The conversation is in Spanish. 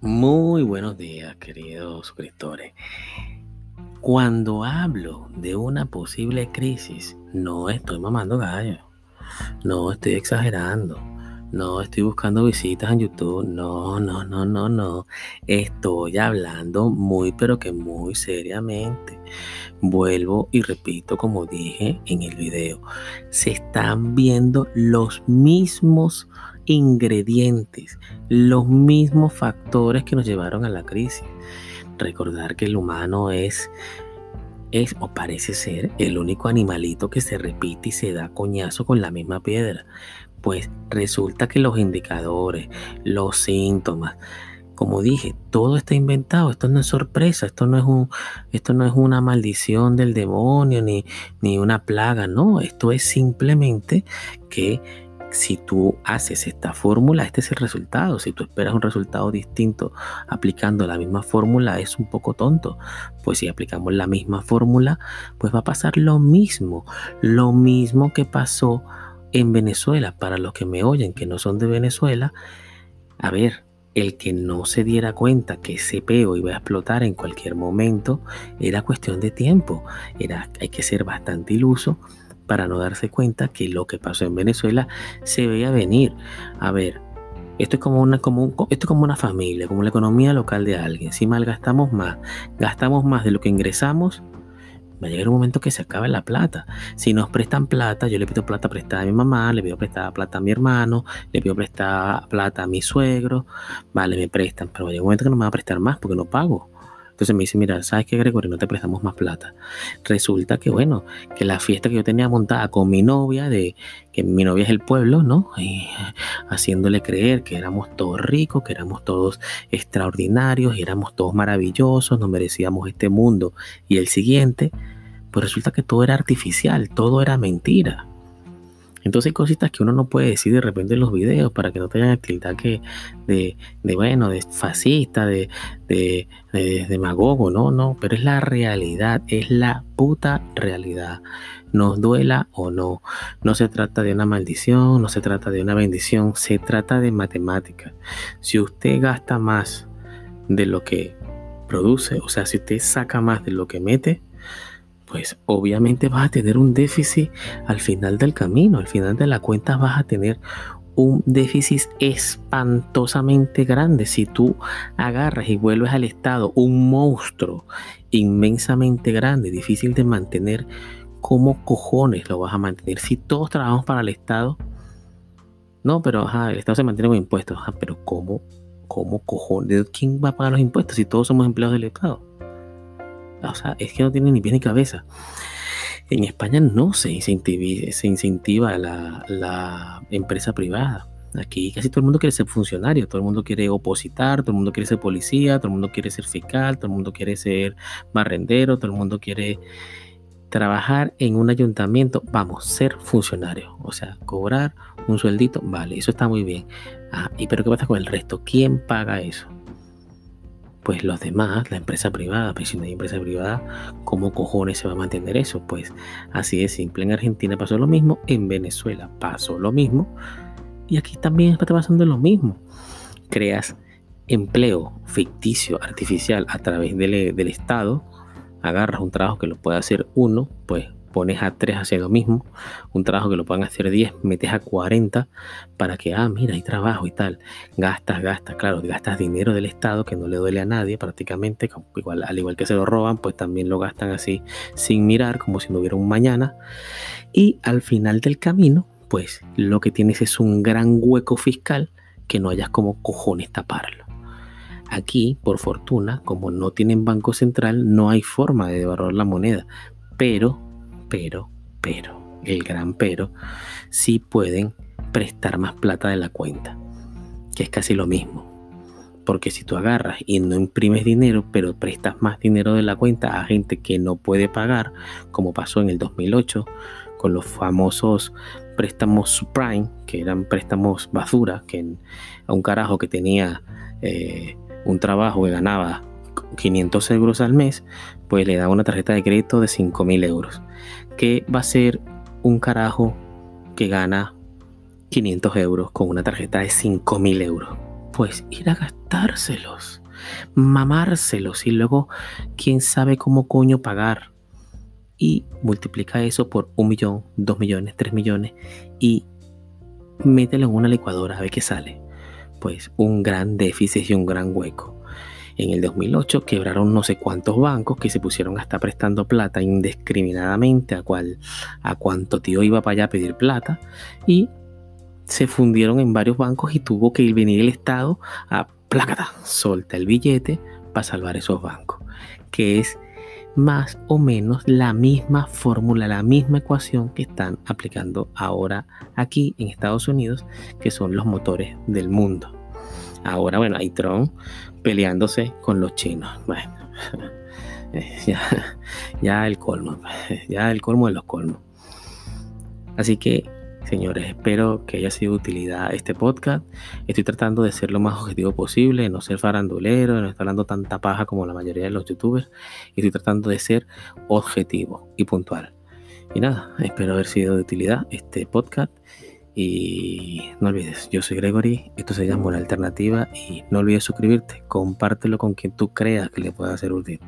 Muy buenos días, queridos suscriptores. Cuando hablo de una posible crisis, no estoy mamando gallo, no estoy exagerando, no estoy buscando visitas en YouTube, no, no, no, no, no. Estoy hablando muy, pero que muy seriamente. Vuelvo y repito como dije en el video, se están viendo los mismos ingredientes, los mismos factores que nos llevaron a la crisis. Recordar que el humano es, es o parece ser el único animalito que se repite y se da coñazo con la misma piedra. Pues resulta que los indicadores, los síntomas, como dije, todo está inventado, esto no es sorpresa, esto no es, un, esto no es una maldición del demonio ni, ni una plaga, no, esto es simplemente que si tú haces esta fórmula, este es el resultado. Si tú esperas un resultado distinto aplicando la misma fórmula, es un poco tonto. Pues si aplicamos la misma fórmula, pues va a pasar lo mismo. Lo mismo que pasó en Venezuela. Para los que me oyen que no son de Venezuela, a ver, el que no se diera cuenta que ese peo iba a explotar en cualquier momento era cuestión de tiempo. Era, hay que ser bastante iluso para no darse cuenta que lo que pasó en Venezuela se veía venir. A ver, esto es como una, como esto es como una familia, como la economía local de alguien. Si malgastamos más, gastamos más de lo que ingresamos, va a llegar un momento que se acabe la plata. Si nos prestan plata, yo le pido plata prestada a mi mamá, le pido prestada plata a mi hermano, le pido prestada plata a mi suegro, vale, me prestan, pero va a llegar un momento que no me va a prestar más porque no pago. Entonces me dice, mira, ¿sabes qué, Gregorio? No te prestamos más plata. Resulta que, bueno, que la fiesta que yo tenía montada con mi novia, de que mi novia es el pueblo, ¿no? Y haciéndole creer que éramos todos ricos, que éramos todos extraordinarios, éramos todos maravillosos, nos merecíamos este mundo y el siguiente, pues resulta que todo era artificial, todo era mentira. Entonces hay cositas que uno no puede decir de repente en los videos para que no tengan actividad que de, bueno, de fascista, de, de, de, demagogo, no, no, pero es la realidad, es la puta realidad. Nos duela o no, no se trata de una maldición, no se trata de una bendición, se trata de matemáticas. Si usted gasta más de lo que produce, o sea, si usted saca más de lo que mete, pues obviamente vas a tener un déficit al final del camino, al final de la cuenta vas a tener un déficit espantosamente grande. Si tú agarras y vuelves al Estado un monstruo inmensamente grande, difícil de mantener, ¿cómo cojones lo vas a mantener? Si todos trabajamos para el Estado, no, pero ajá, el Estado se mantiene con impuestos, pero ¿cómo, cómo cojones? ¿Quién va a pagar los impuestos si todos somos empleados del Estado? O sea, es que no tiene ni pie ni cabeza. En España no se incentiva, la, la empresa privada. Aquí casi todo el mundo quiere ser funcionario, todo el mundo quiere opositar, todo el mundo quiere ser policía, todo el mundo quiere ser fiscal, todo el mundo quiere ser barrendero, todo el mundo quiere trabajar en un ayuntamiento, vamos, ser funcionario, o sea, cobrar un sueldito, vale, eso está muy bien. Ah, ¿y pero qué pasa con el resto? ¿Quién paga eso? Pues los demás, la empresa privada, pues si no hay empresa privada, ¿cómo cojones se va a mantener eso? Pues así de simple. En Argentina pasó lo mismo, en Venezuela pasó lo mismo y aquí también está pasando lo mismo. Creas empleo ficticio, artificial a través del, del Estado, agarras un trabajo que lo puede hacer uno, pues pones a 3 hacer lo mismo, un trabajo que lo puedan hacer 10, metes a 40 para que, ah, mira, hay trabajo y tal. Gastas, gastas, claro, gastas dinero del Estado que no le duele a nadie prácticamente, igual, al igual que se lo roban, pues también lo gastan así sin mirar, como si no hubiera un mañana. Y al final del camino, pues lo que tienes es un gran hueco fiscal que no hayas como cojones taparlo. Aquí, por fortuna, como no tienen banco central, no hay forma de devaluar la moneda, pero pero, pero, el gran pero, sí pueden prestar más plata de la cuenta, que es casi lo mismo. Porque si tú agarras y no imprimes dinero, pero prestas más dinero de la cuenta a gente que no puede pagar, como pasó en el 2008 con los famosos préstamos subprime, que eran préstamos basura, que a un carajo que tenía eh, un trabajo que ganaba 500 euros al mes, pues le da una tarjeta de crédito de 5000 euros. Que va a ser un carajo que gana 500 euros con una tarjeta de 5000 euros. pues ir a gastárselos, mamárselos y luego quién sabe cómo coño pagar. Y multiplica eso por un millón, dos millones, tres millones y mételo en una licuadora a ver qué sale. Pues un gran déficit y un gran hueco. En el 2008 quebraron no sé cuántos bancos que se pusieron hasta prestando plata indiscriminadamente a, cual, a cuánto tío iba para allá a pedir plata y se fundieron en varios bancos y tuvo que ir venir el Estado a plácata, solta el billete para salvar esos bancos, que es más o menos la misma fórmula, la misma ecuación que están aplicando ahora aquí en Estados Unidos, que son los motores del mundo. Ahora, bueno, hay Trump peleándose con los chinos. Bueno, ya, ya el colmo, ya el colmo de los colmos. Así que Señores, espero que haya sido de utilidad este podcast. Estoy tratando de ser lo más objetivo posible, no ser farandulero, de no estar hablando tanta paja como la mayoría de los youtubers. Estoy tratando de ser objetivo y puntual. Y nada, espero haber sido de utilidad este podcast. Y no olvides, yo soy Gregory, esto se llama Una Alternativa y no olvides suscribirte, compártelo con quien tú creas que le pueda ser útil.